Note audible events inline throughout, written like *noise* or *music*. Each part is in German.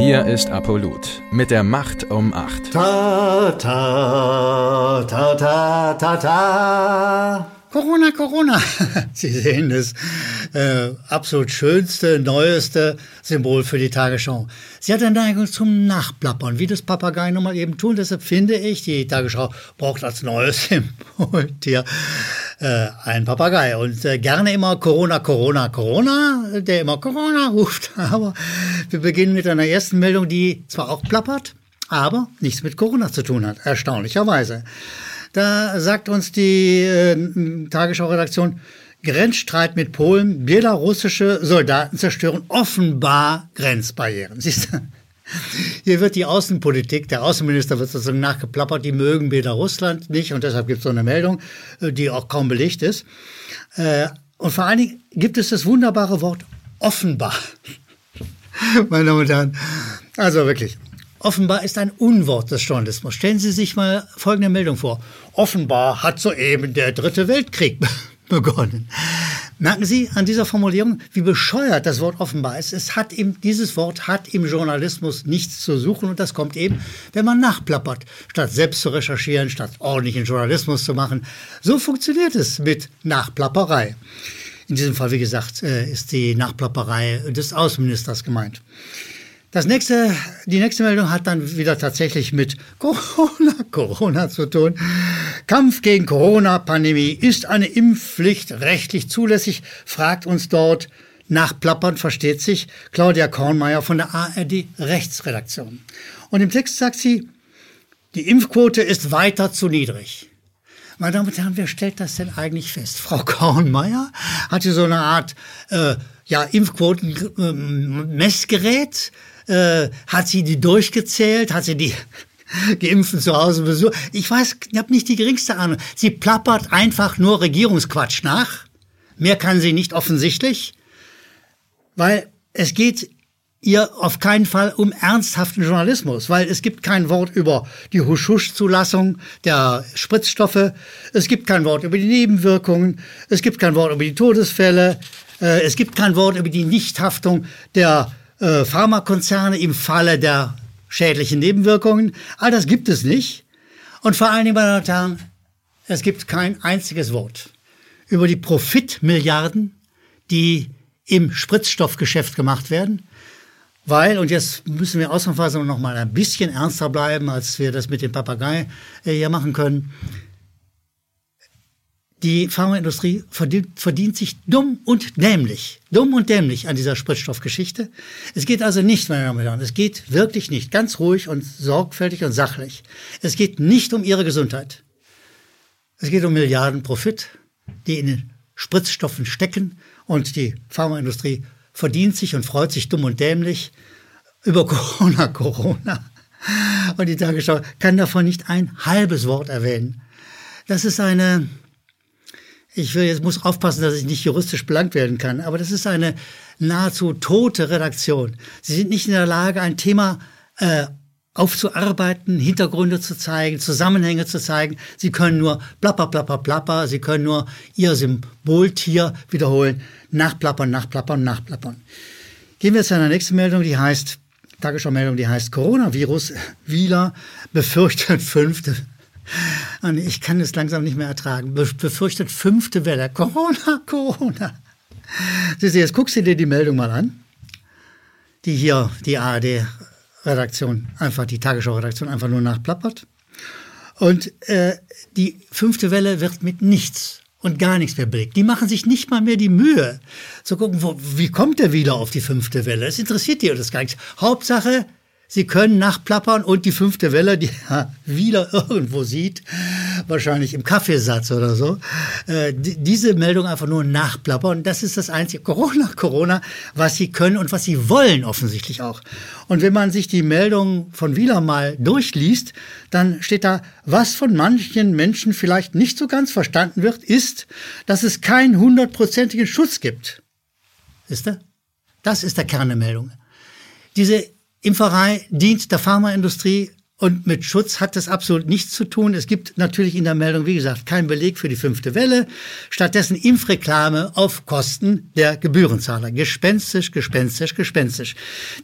Hier ist Apollut mit der Macht um 8. Ta, ta, ta, ta, ta, ta. Corona, Corona. *laughs* Sie sehen das äh, absolut schönste, neueste Symbol für die Tagesschau. Sie hat eine Neigung zum Nachplappern, wie das Papagei nun mal eben tun. Deshalb finde ich, die Tagesschau braucht als neues *laughs* Symboltier äh, ein Papagei. Und äh, gerne immer Corona, Corona, Corona, der immer Corona ruft. *laughs* Aber wir beginnen mit einer ersten Meldung, die zwar auch plappert, aber nichts mit Corona zu tun hat, erstaunlicherweise. Da sagt uns die äh, Tagesschau-Redaktion, Grenzstreit mit Polen, belarussische Soldaten zerstören offenbar Grenzbarrieren. Siehst du? Hier wird die Außenpolitik, der Außenminister wird sozusagen nachgeplappert, die mögen Belarusland nicht und deshalb gibt es so eine Meldung, äh, die auch kaum belegt ist. Äh, und vor allen Dingen gibt es das wunderbare Wort offenbar. *laughs* Meine Damen und Herren, also wirklich, Offenbar ist ein Unwort des Journalismus. Stellen Sie sich mal folgende Meldung vor. Offenbar hat soeben der Dritte Weltkrieg *laughs* begonnen. Merken Sie an dieser Formulierung, wie bescheuert das Wort offenbar ist. Es hat im, dieses Wort hat im Journalismus nichts zu suchen und das kommt eben, wenn man nachplappert, statt selbst zu recherchieren, statt ordentlichen Journalismus zu machen. So funktioniert es mit Nachplapperei. In diesem Fall, wie gesagt, äh, ist die Nachplapperei des Außenministers gemeint. Das nächste, die nächste Meldung hat dann wieder tatsächlich mit Corona, *laughs* Corona zu tun. Kampf gegen Corona-Pandemie. Ist eine Impfpflicht rechtlich zulässig? Fragt uns dort nach Plappern versteht sich Claudia Kornmeier von der ARD Rechtsredaktion. Und im Text sagt sie, die Impfquote ist weiter zu niedrig. Meine Damen und Herren, wer stellt das denn eigentlich fest? Frau *laughs* Kornmeier hat hier so eine Art äh, ja, Impfquoten-Messgerät. Äh, hat sie die durchgezählt? Hat sie die *laughs* Geimpften zu Hause besucht? Ich weiß, ich habe nicht die geringste Ahnung. Sie plappert einfach nur Regierungsquatsch nach. Mehr kann sie nicht offensichtlich, weil es geht ihr auf keinen Fall um ernsthaften Journalismus, weil es gibt kein Wort über die Husch-Husch-Zulassung der Spritzstoffe, es gibt kein Wort über die Nebenwirkungen, es gibt kein Wort über die Todesfälle, äh, es gibt kein Wort über die Nichthaftung der äh, Pharmakonzerne im Falle der schädlichen Nebenwirkungen. All das gibt es nicht. Und vor allen Dingen, meine Damen und Herren, es gibt kein einziges Wort über die Profitmilliarden, die im Spritzstoffgeschäft gemacht werden. Weil, und jetzt müssen wir ausnahmsweise noch mal ein bisschen ernster bleiben, als wir das mit dem Papagei äh, hier machen können. Die Pharmaindustrie verdient, verdient, sich dumm und dämlich, dumm und dämlich an dieser Spritstoffgeschichte. Es geht also nicht, meine Damen und Herren, es geht wirklich nicht, ganz ruhig und sorgfältig und sachlich. Es geht nicht um ihre Gesundheit. Es geht um Milliarden Profit, die in den Spritzstoffen stecken und die Pharmaindustrie verdient sich und freut sich dumm und dämlich über *laughs* Corona, Corona. Und die Tagesschau kann davon nicht ein halbes Wort erwähnen. Das ist eine, ich will jetzt muss aufpassen, dass ich nicht juristisch belangt werden kann, aber das ist eine nahezu tote Redaktion. Sie sind nicht in der Lage, ein Thema äh, aufzuarbeiten, Hintergründe zu zeigen, Zusammenhänge zu zeigen. Sie können nur plapper, plapper, plapper, sie können nur ihr Symboltier wiederholen, nachplappern, nachplappern, nachplappern. Gehen wir zu einer nächsten Meldung, die heißt, Tagesschau-Meldung, die heißt Coronavirus, *laughs* Wieler befürchtet fünfte ich kann es langsam nicht mehr ertragen. Befürchtet fünfte Welle. Corona, *laughs* Corona. Siehst du, jetzt guckst du dir die Meldung mal an, die hier die ARD-Redaktion, einfach die Tagesschau-Redaktion einfach nur nachplappert. Und äh, die fünfte Welle wird mit nichts und gar nichts mehr belegt. Die machen sich nicht mal mehr die Mühe zu gucken, wo, wie kommt der wieder auf die fünfte Welle. Es interessiert die das gar nicht. Hauptsache, Sie können nachplappern und die fünfte Welle, die *laughs* er wieder irgendwo sieht, wahrscheinlich im Kaffeesatz oder so, äh, diese Meldung einfach nur nachplappern. Das ist das einzige Corona, Corona, was sie können und was sie wollen offensichtlich auch. Und wenn man sich die Meldung von Wieler mal durchliest, dann steht da, was von manchen Menschen vielleicht nicht so ganz verstanden wird, ist, dass es keinen hundertprozentigen Schutz gibt. Ist der? Das ist der Kern der Meldung. Diese Impferei dient der Pharmaindustrie Und mit Schutz hat das absolut nichts zu tun. Es gibt natürlich in der Meldung, wie gesagt, keinen Beleg für die fünfte Welle. Stattdessen Impfreklame auf Kosten der Gebührenzahler. Gespenstisch, gespenstisch, gespenstisch.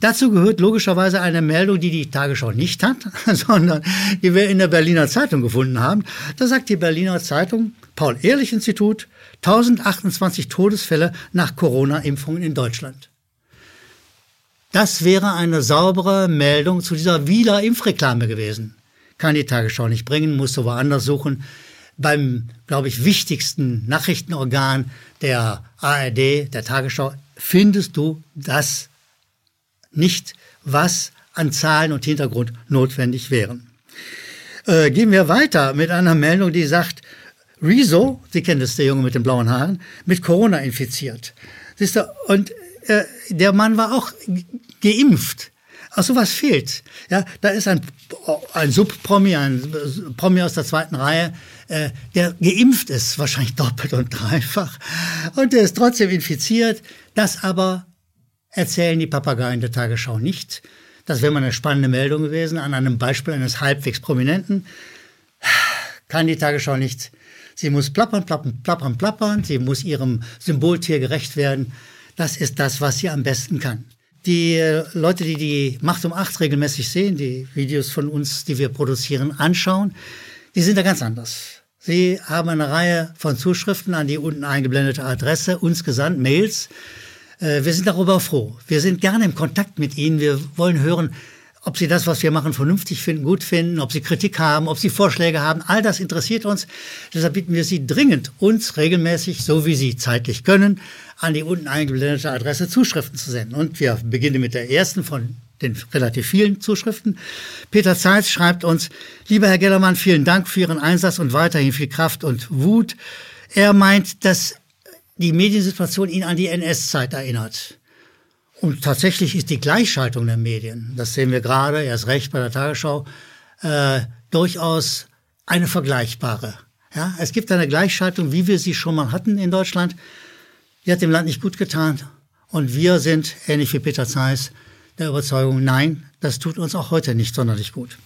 Dazu gehört logischerweise eine Meldung, die die Tagesschau nicht hat, *laughs* sondern die wir in der Berliner Zeitung gefunden haben. Da sagt die Berliner Zeitung, Paul-Ehrlich-Institut, 1028 Todesfälle nach Corona-Impfungen in Deutschland. Das wäre eine saubere Meldung zu dieser Wieler-Impfreklame gewesen. Kann die Tagesschau nicht bringen, musst du woanders suchen. Beim, glaube ich, wichtigsten Nachrichtenorgan der ARD, der Tagesschau, findest du das nicht, was an Zahlen und Hintergrund notwendig wären. Äh, gehen wir weiter mit einer Meldung, die sagt, Rezo, Sie kennen das, der Junge mit den blauen Haaren, mit Corona infiziert. Siehst du, und äh, der Mann war auch geimpft. Ach, sowas fehlt. Ja, da ist ein, ein Subpromi, ein Promi aus der zweiten Reihe, äh, der geimpft ist, wahrscheinlich doppelt und dreifach. Und der ist trotzdem infiziert. Das aber erzählen die Papageien der Tagesschau nicht. Das wäre mal eine spannende Meldung gewesen an einem Beispiel eines halbwegs Prominenten. Kann die Tagesschau nicht. Sie muss plappern, plappern, plappern, plappern. Sie muss ihrem Symboltier gerecht werden. Das ist das, was sie am besten kann. Die äh, Leute, die die Macht um acht regelmäßig sehen, die Videos von uns, die wir produzieren, anschauen, die sind da ganz anders. Sie haben eine Reihe von Zuschriften an die unten eingeblendete Adresse uns gesandt, Mails. Äh, wir sind darüber froh. Wir sind gerne im Kontakt mit Ihnen. Wir wollen hören, ob Sie das, was wir machen, vernünftig finden, gut finden, ob Sie Kritik haben, ob Sie Vorschläge haben. All das interessiert uns. Deshalb bitten wir Sie dringend, uns regelmäßig, so wie Sie zeitlich können, an die unten eingeblendete Adresse Zuschriften zu senden. Und wir beginnen mit der ersten von den relativ vielen Zuschriften. Peter Zeitz schreibt uns, lieber Herr Gellermann, vielen Dank für Ihren Einsatz und weiterhin viel Kraft und Wut. Er meint, dass die Mediensituation ihn an die NS-Zeit erinnert. Und tatsächlich ist die Gleichschaltung der Medien, das sehen wir gerade, erst recht bei der Tagesschau, äh, durchaus eine vergleichbare. Ja, es gibt eine Gleichschaltung, wie wir sie schon mal hatten in Deutschland. Die hat dem Land nicht gut getan. Und wir sind, ähnlich wie Peter Zeiss, der Überzeugung, nein, das tut uns auch heute nicht sonderlich gut.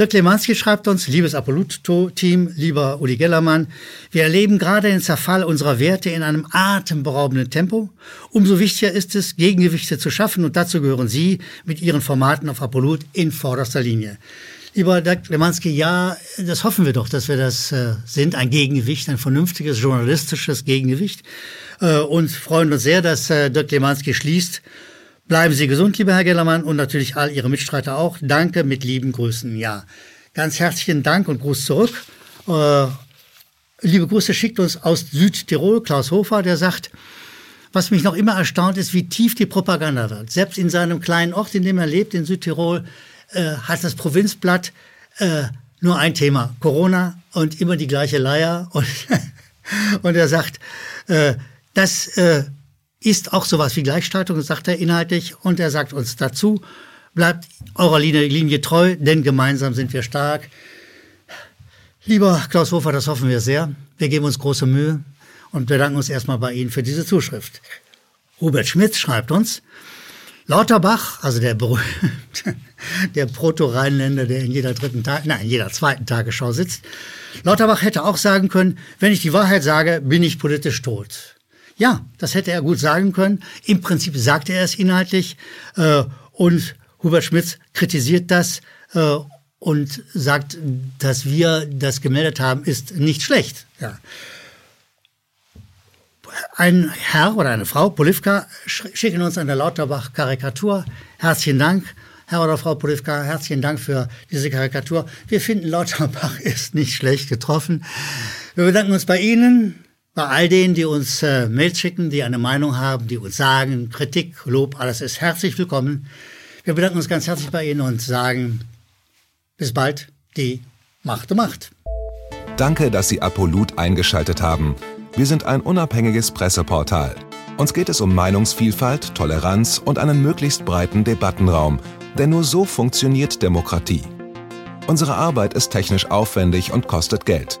Dirk Lemanski schreibt uns, liebes Apolluto-Team, lieber Uli Gellermann, wir erleben gerade den Zerfall unserer Werte in einem atemberaubenden Tempo. Umso wichtiger ist es, Gegengewichte zu schaffen und dazu gehören Sie mit Ihren Formaten auf Apollut in vorderster Linie. Lieber Dirk Lemanski, ja, das hoffen wir doch, dass wir das äh, sind, ein Gegengewicht, ein vernünftiges journalistisches Gegengewicht äh, und freuen uns sehr, dass äh, Dirk Lemanski schließt. Bleiben Sie gesund, lieber Herr Gellermann, und natürlich all Ihre Mitstreiter auch. Danke mit lieben Grüßen. Ja, ganz herzlichen Dank und Gruß zurück. Äh, liebe Grüße schickt uns aus Südtirol Klaus Hofer, der sagt, was mich noch immer erstaunt ist, wie tief die Propaganda wird. Selbst in seinem kleinen Ort, in dem er lebt, in Südtirol, äh, hat das Provinzblatt äh, nur ein Thema, Corona und immer die gleiche Leier. Und, *laughs* und er sagt, äh, das äh, ist auch sowas wie Gleichschaltung, sagt er inhaltlich. Und er sagt uns dazu, bleibt eurer Linie, Linie treu, denn gemeinsam sind wir stark. Lieber Klaus Hofer, das hoffen wir sehr. Wir geben uns große Mühe und bedanken uns erstmal bei Ihnen für diese Zuschrift. Hubert Schmidt schreibt uns, Lauterbach, also der *laughs* der Proto-Rheinländer, der in jeder dritten Tag, nein, in jeder zweiten Tagesschau sitzt. Lauterbach hätte auch sagen können, wenn ich die Wahrheit sage, bin ich politisch tot. Ja, das hätte er gut sagen können. Im Prinzip sagte er es inhaltlich äh, und Hubert Schmitz kritisiert das äh, und sagt, dass wir das gemeldet haben, ist nicht schlecht. Ja ein Herr oder eine Frau, Polivka, schicken uns eine Lauterbach-Karikatur. Herzlichen Dank, Herr oder Frau Polivka, herzlichen Dank für diese Karikatur. Wir finden, Lauterbach *laughs* ist nicht schlecht getroffen. Wir bedanken uns bei Ihnen, bei all denen, die uns äh, Mails schicken, die eine Meinung haben, die uns sagen, Kritik, Lob, alles ist herzlich willkommen. Wir bedanken uns ganz herzlich bei Ihnen und sagen bis bald, die Macht um Macht. Danke, dass Sie Apolut eingeschaltet haben. Wir sind ein unabhängiges Presseportal. Uns geht es um Meinungsvielfalt, Toleranz und einen möglichst breiten Debattenraum, denn nur so funktioniert Demokratie. Unsere Arbeit ist technisch aufwendig und kostet Geld.